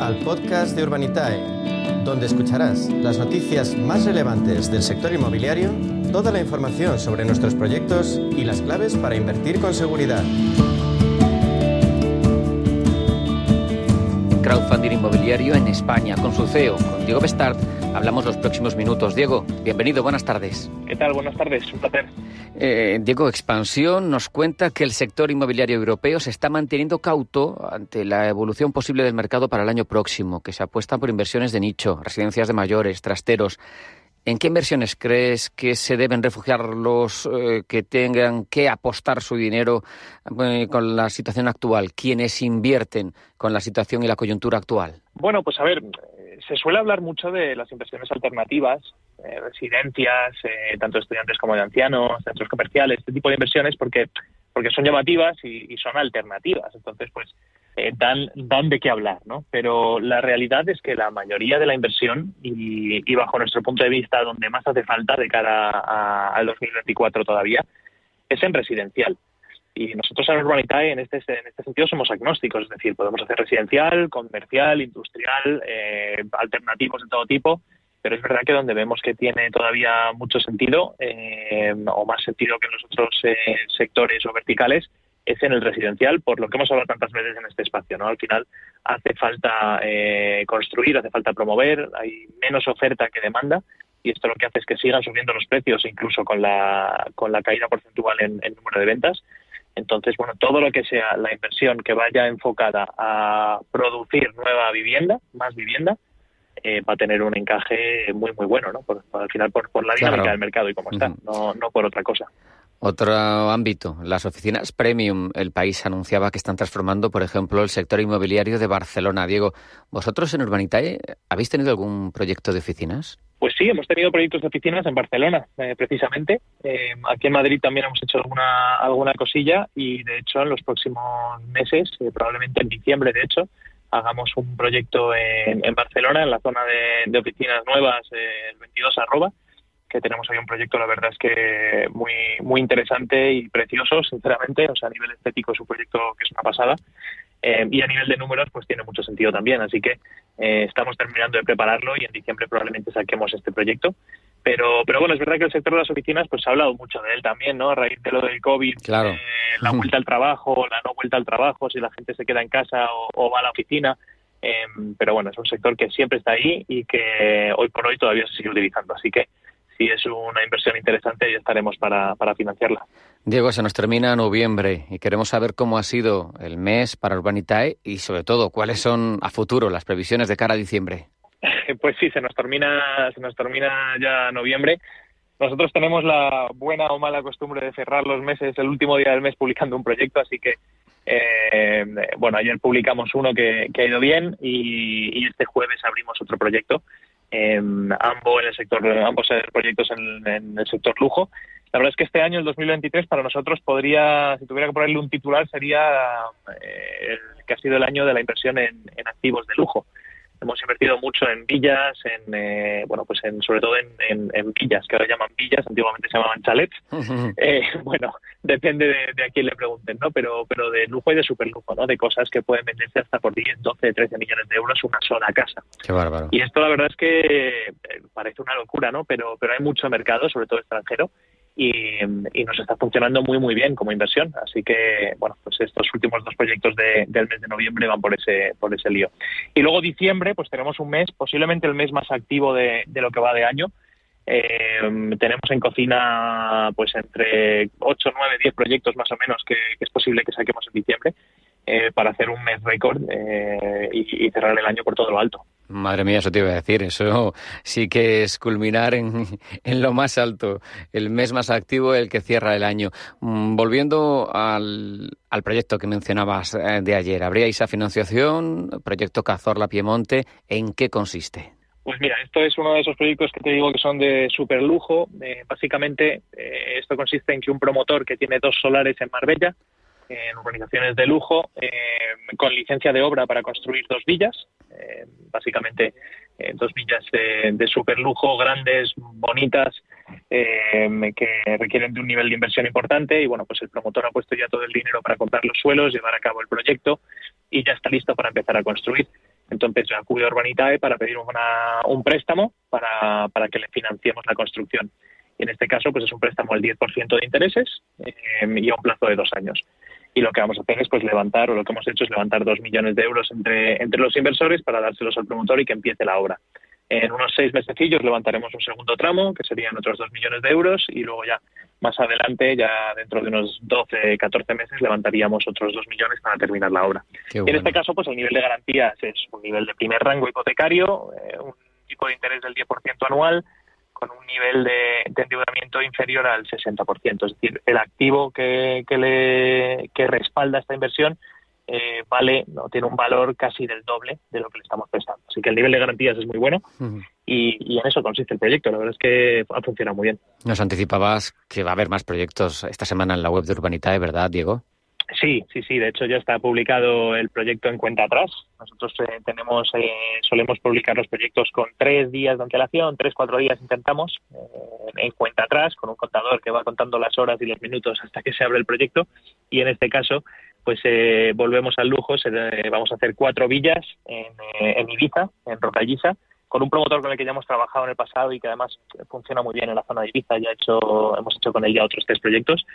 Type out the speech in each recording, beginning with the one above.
al podcast de Urbanitae, donde escucharás las noticias más relevantes del sector inmobiliario, toda la información sobre nuestros proyectos y las claves para invertir con seguridad. Crowdfunding inmobiliario en España, con su CEO, con Diego Bestard. Hablamos los próximos minutos. Diego, bienvenido, buenas tardes. ¿Qué tal? Buenas tardes, un placer. Eh, Diego, Expansión nos cuenta que el sector inmobiliario europeo se está manteniendo cauto ante la evolución posible del mercado para el año próximo, que se apuesta por inversiones de nicho, residencias de mayores, trasteros. ¿En qué inversiones crees que se deben refugiar los eh, que tengan que apostar su dinero eh, con la situación actual, quienes invierten con la situación y la coyuntura actual? Bueno, pues a ver, se suele hablar mucho de las inversiones alternativas, eh, residencias, eh, tanto de estudiantes como de ancianos, centros comerciales, este tipo de inversiones, porque, porque son llamativas y, son alternativas. Entonces, pues eh, dan, dan de qué hablar, ¿no? Pero la realidad es que la mayoría de la inversión, y, y bajo nuestro punto de vista, donde más hace falta de cara al 2024 todavía, es en residencial. Y nosotros en Urbanitae, en este, en este sentido, somos agnósticos, es decir, podemos hacer residencial, comercial, industrial, eh, alternativos de todo tipo, pero es verdad que donde vemos que tiene todavía mucho sentido, eh, o más sentido que en los otros eh, sectores o verticales, es en el residencial, por lo que hemos hablado tantas veces en este espacio. ¿no? Al final hace falta construir, hace falta promover, hay menos oferta que demanda, y esto lo que hace es que sigan subiendo los precios, incluso con la, con la caída porcentual en, en número de ventas. Entonces, bueno, todo lo que sea la inversión que vaya enfocada a producir nueva vivienda, más vivienda, eh, va a tener un encaje muy, muy bueno, ¿no? Por, al final, por, la dinámica del mercado y cómo está, no, no por otra cosa. Otro ámbito, las oficinas premium. El país anunciaba que están transformando, por ejemplo, el sector inmobiliario de Barcelona. Diego, ¿vosotros en Urbanitae habéis tenido algún proyecto de oficinas? Pues sí, hemos tenido proyectos de oficinas en Barcelona, eh, precisamente. Eh, aquí en Madrid también hemos hecho alguna, alguna cosilla y, de hecho, en los próximos meses, eh, probablemente en diciembre, de hecho, hagamos un proyecto en, Barcelona, en la zona de, de oficinas nuevas, el 22 arroba, que tenemos ahí un proyecto, la verdad es que muy, muy interesante y precioso, sinceramente. O sea, a nivel estético es un proyecto que es una pasada. Eh, y a nivel de números, pues tiene mucho sentido también. Así que eh, estamos terminando de prepararlo y en diciembre probablemente saquemos este proyecto. Pero, pero bueno, es verdad que el sector de las oficinas, pues se ha hablado mucho de él también, ¿no? A raíz de lo del COVID, claro. Eh, la vuelta al trabajo, la no vuelta al trabajo, si la gente se queda en casa o va a la oficina. pero bueno, es un sector que siempre está ahí y que hoy por hoy todavía se sigue utilizando. Así que si es una inversión interesante y estaremos para, para financiarla. Diego, se nos termina noviembre y queremos saber cómo ha sido el mes para Urbanitae y sobre todo cuáles son a futuro las previsiones de cara a diciembre. Pues sí, se nos termina, se nos termina ya noviembre. Nosotros tenemos la buena o mala costumbre de cerrar los meses el último día del mes publicando un proyecto, así que eh, bueno, ayer publicamos uno que, ha ido bien y, este jueves abrimos otro proyecto ambos en el sector, ambos proyectos en, el sector lujo. La verdad es que este año, el 2023, para nosotros podría, si tuviera que ponerle un titular, sería eh, el que ha sido el año de la inversión en activos de lujo hemos invertido mucho en villas, en eh, bueno, pues en, sobre todo en, en, villas, que ahora llaman villas, antiguamente se llamaban chalets. Eh, bueno, depende de, a quién le pregunten, ¿no? Pero, pero de lujo y de superlujo, ¿no? De cosas que pueden venderse hasta por 10, 12, 13 millones de euros una sola casa. Qué bárbaro. Y esto la verdad es que eh, parece una locura, ¿no? Pero, pero hay mucho mercado, sobre todo extranjero, y, nos está funcionando muy muy bien como inversión. Así que bueno, pues estos últimos dos proyectos del mes de noviembre van por ese por ese lío. Y luego diciembre, pues tenemos un mes, posiblemente el mes más activo de, lo que va de año. Eh, tenemos en cocina pues entre 8, 9, 10 proyectos más o menos que, es posible que saquemos en diciembre eh, para hacer un mes récord eh, y cerrar el año por todo lo alto. Madre mía, eso te iba a decir. Eso sí que es culminar en, en lo más alto, el mes más activo, el que cierra el año. Mm, volviendo al, proyecto que mencionabas eh, de ayer, ¿habríais a financiación? Proyecto Cazorla Piemonte, ¿en qué consiste? Pues mira, esto es uno de esos proyectos que te digo que son de super lujo. Eh, básicamente, eh, esto consiste en que un promotor que tiene dos solares en Marbella, en urbanizaciones de lujo, con licencia de obra para construir dos villas, eh, básicamente eh, dos villas de, de super lujo, grandes, bonitas, eh, que requieren de un nivel de inversión importante y bueno, pues el promotor ha puesto ya todo el dinero para comprar los suelos, llevar a cabo el proyecto y ya está listo para empezar a construir. Entonces yo acude a Urbanitae para pedir un préstamo para, para que le financiemos la construcción. Y en este caso, pues es un préstamo al 10% de intereses eh, y a un plazo de dos años. Y lo que vamos a hacer es pues levantar, o lo que hemos hecho es levantar dos millones de euros entre, entre los inversores para dárselos al promotor y que empiece la obra. En unos seis mesecillos levantaremos un segundo tramo, que serían otros dos millones de euros, y luego ya más adelante, ya dentro de unos 12, 14 meses, levantaríamos otros dos millones para terminar la obra. Y en este caso, pues el nivel de garantías es un nivel de primer rango hipotecario, eh, un tipo de interés del 10% anual, con un nivel de, endeudamiento inferior al 60%. Es decir, el activo que, que, le, que respalda esta inversión eh, vale, no tiene un valor casi del doble de lo que le estamos prestando. Así que el nivel de garantías es muy bueno y, en eso consiste el proyecto. La verdad es que ha funcionado muy bien. Nos anticipabas que va a haber más proyectos esta semana en la web de Urbanitae, ¿verdad, Diego? Sí, sí, sí. De hecho, ya está publicado el proyecto en cuenta atrás. Nosotros eh, tenemos, eh, solemos publicar los proyectos con tres días de antelación, tres, cuatro días intentamos en cuenta atrás, con un contador que va contando las horas y los minutos hasta que se abre el proyecto. Y en este caso, pues eh, volvemos al lujo, vamos a hacer cuatro villas en, eh, Ibiza, en Rocalliza, con un promotor con el que ya hemos trabajado en el pasado y que además funciona muy bien en la zona de Ibiza, ya hecho, hemos hecho con él ya otros tres proyectos.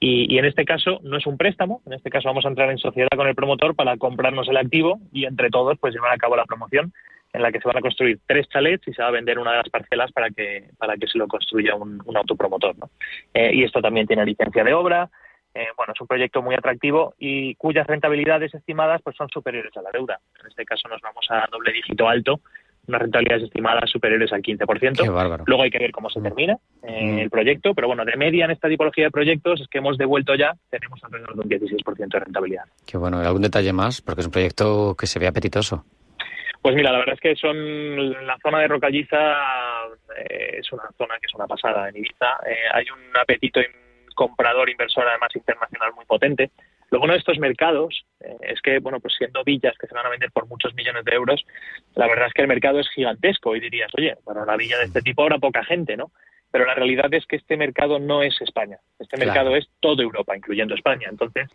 Y, y, en este caso no es un préstamo, en este caso vamos a entrar en sociedad con el promotor para comprarnos el activo y entre todos pues llevar a cabo la promoción en la que se van a construir tres chalets y se va a vender una de las parcelas para que, para que se lo construya un, autopromotor. ¿no? Eh, y esto también tiene licencia de obra, eh, bueno, es un proyecto muy atractivo y cuyas rentabilidades estimadas pues son superiores a la deuda. En este caso nos vamos a doble dígito alto, unas rentabilidades estimadas superiores al 15%. Luego hay que ver cómo se mm. termina eh, mm. el proyecto, pero bueno, de media en esta tipología de proyectos es que hemos devuelto ya, tenemos alrededor de un 16% de rentabilidad. Qué bueno, ¿algún detalle más? Porque es un proyecto que se ve apetitoso. Pues mira, la verdad es que son la zona de Rocalliza eh, es una zona que es una pasada en Ibiza. hay un apetito comprador inversor además internacional muy potente. Lo bueno de estos mercados eh, es que, bueno, pues siendo villas que se van a vender por muchos millones de euros, la verdad es que el mercado es gigantesco y dirías, oye, bueno, una villa de este tipo habrá poca gente, ¿no? Pero la realidad es que este mercado no es España, este mercado es toda Europa, incluyendo España. Entonces,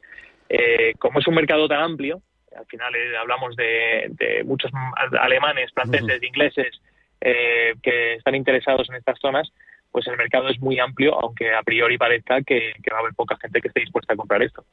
eh, como es un mercado tan amplio, al final eh, hablamos de, muchos alemanes, franceses, ingleses que están interesados en estas zonas, pues el mercado es muy amplio, aunque a priori parezca que, va a haber poca gente que esté dispuesta a comprar esto.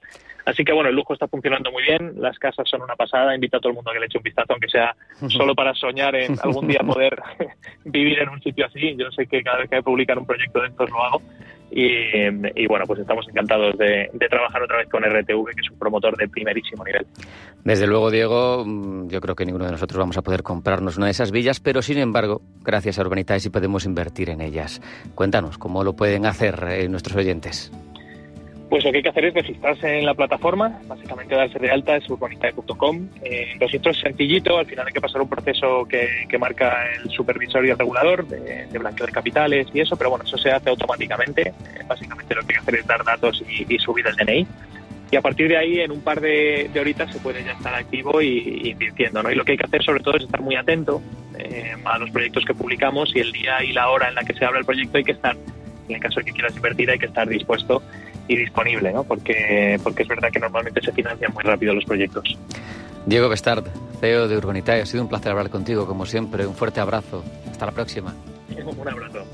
Así que bueno, el lujo está funcionando muy bien, las casas son una pasada, invito a todo el mundo a que le eche un vistazo, aunque sea solo para soñar en algún día poder vivir en un sitio así. Yo sé que cada vez que publicar un proyecto de estos lo hago y, bueno, pues estamos encantados de, trabajar otra vez con RTV, que es un promotor de primerísimo nivel. Desde luego, Diego, mm, yo creo que ninguno de nosotros vamos a poder comprarnos una de esas villas, pero sin embargo, gracias a Urbanitae sí podemos invertir en ellas. Cuéntanos, ¿cómo lo pueden hacer eh, nuestros oyentes? Pues lo que hay que hacer es registrarse en la plataforma, básicamente darse de alta, es urbanitae.com. Eh, el registro es sencillito, al final hay que pasar un proceso que, marca el supervisor y el regulador de, blanqueo de capitales y eso, pero bueno, eso se hace automáticamente. Eh, básicamente lo que hay que hacer es dar datos y, subir el DNI. Y a partir de ahí, en un par de, horitas, se puede ya estar activo y, invirtiendo. ¿no? Y lo que hay que hacer sobre todo es estar muy atento eh, a los proyectos que publicamos y el día y la hora en la que se abre el proyecto hay que estar, en el caso de que quieras invertir, hay que estar dispuesto y disponible, ¿no? Porque, porque es verdad que normalmente se financian muy rápido los proyectos. Diego Bestard, CEO de Urbanitae, ha sido un placer hablar contigo, como siempre. Un fuerte abrazo. Hasta la próxima. Un abrazo.